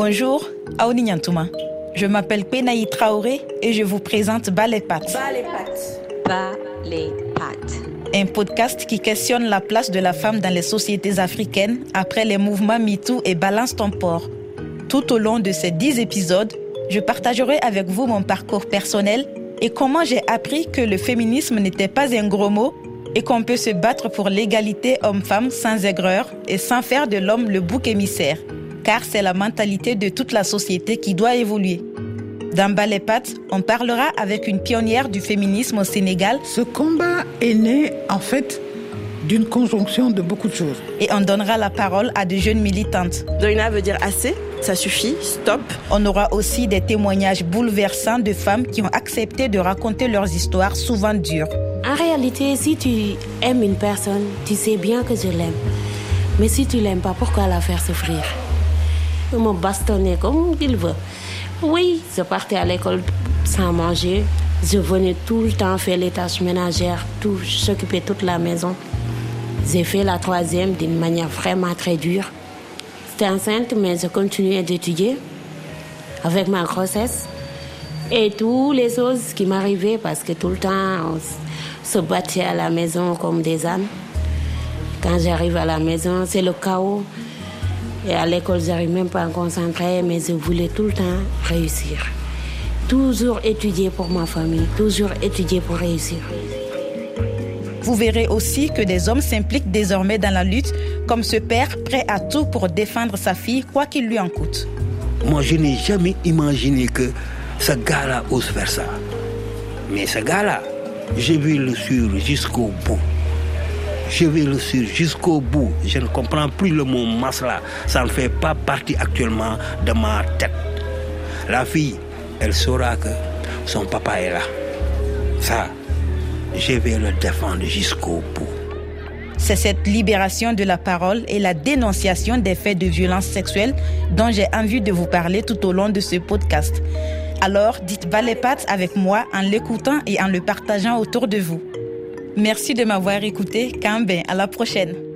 Bonjour, Aouni Nyantouma. Je m'appelle Penaï Traoré et je vous présente. Bas les pattes. Bas les pattes. Un podcast qui questionne la place de la femme dans les sociétés africaines après les mouvements MeToo et Balance ton port. Tout au long de ces dix épisodes, je partagerai avec vous mon parcours personnel et comment j'ai appris que le féminisme n'était pas un gros mot et qu'on peut se battre pour l'égalité homme-femme sans aigreur et sans faire de l'homme le bouc émissaire, car c'est la mentalité de toute la société qui doit évoluer. Dans Pattes, on parlera avec une pionnière du féminisme au Sénégal. Ce combat est né en fait d'une conjonction de beaucoup de choses. Et on donnera la parole à de jeunes militantes. Doina veut dire assez, ça suffit, stop. On aura aussi des témoignages bouleversants de femmes qui ont accepté de raconter leurs histoires souvent dures. En réalité, si tu aimes une personne, tu sais bien que je l'aime. Mais si tu l'aimes pas, pourquoi la faire souffrir? Me bastonner comme il veut. Oui, je partais à l'école sans manger. Je venais tout le temps faire les tâches ménagères, tout, s'occuper toute la maison. J'ai fait la troisième d'une manière vraiment très dure. J'étais enceinte, mais je continuais d'étudier avec ma grossesse et toutes les choses qui m'arrivaient parce que tout le temps on se battait à la maison comme des ânes. Quand j'arrive à la maison, c'est le chaos. Et à l'école, j'arrive même pas à me concentrer, mais je voulais tout le temps réussir. Toujours étudier pour ma famille, toujours étudier pour réussir. Vous verrez aussi que des hommes s'impliquent désormais dans la lutte, comme ce père prêt à tout pour défendre sa fille, quoi qu'il lui en coûte. Moi, je n'ai jamais imaginé que ce gars-là ose faire ça. Mais ce gars-là, je vais le suivre jusqu'au bout. Je vais le suivre jusqu'au bout. Je ne comprends plus le mot masla. Ça ne fait pas partie actuellement de ma tête. La fille, elle saura que son papa est là. Ça, je vais le défendre jusqu'au bout. C'est cette libération de la parole et la dénonciation des faits de violence sexuelle dont j'ai envie de vous parler tout au long de ce podcast. Alors, dites bas les pattes avec moi en l'écoutant et en le partageant autour de vous. Merci de m'avoir écouté. Camben, à la prochaine.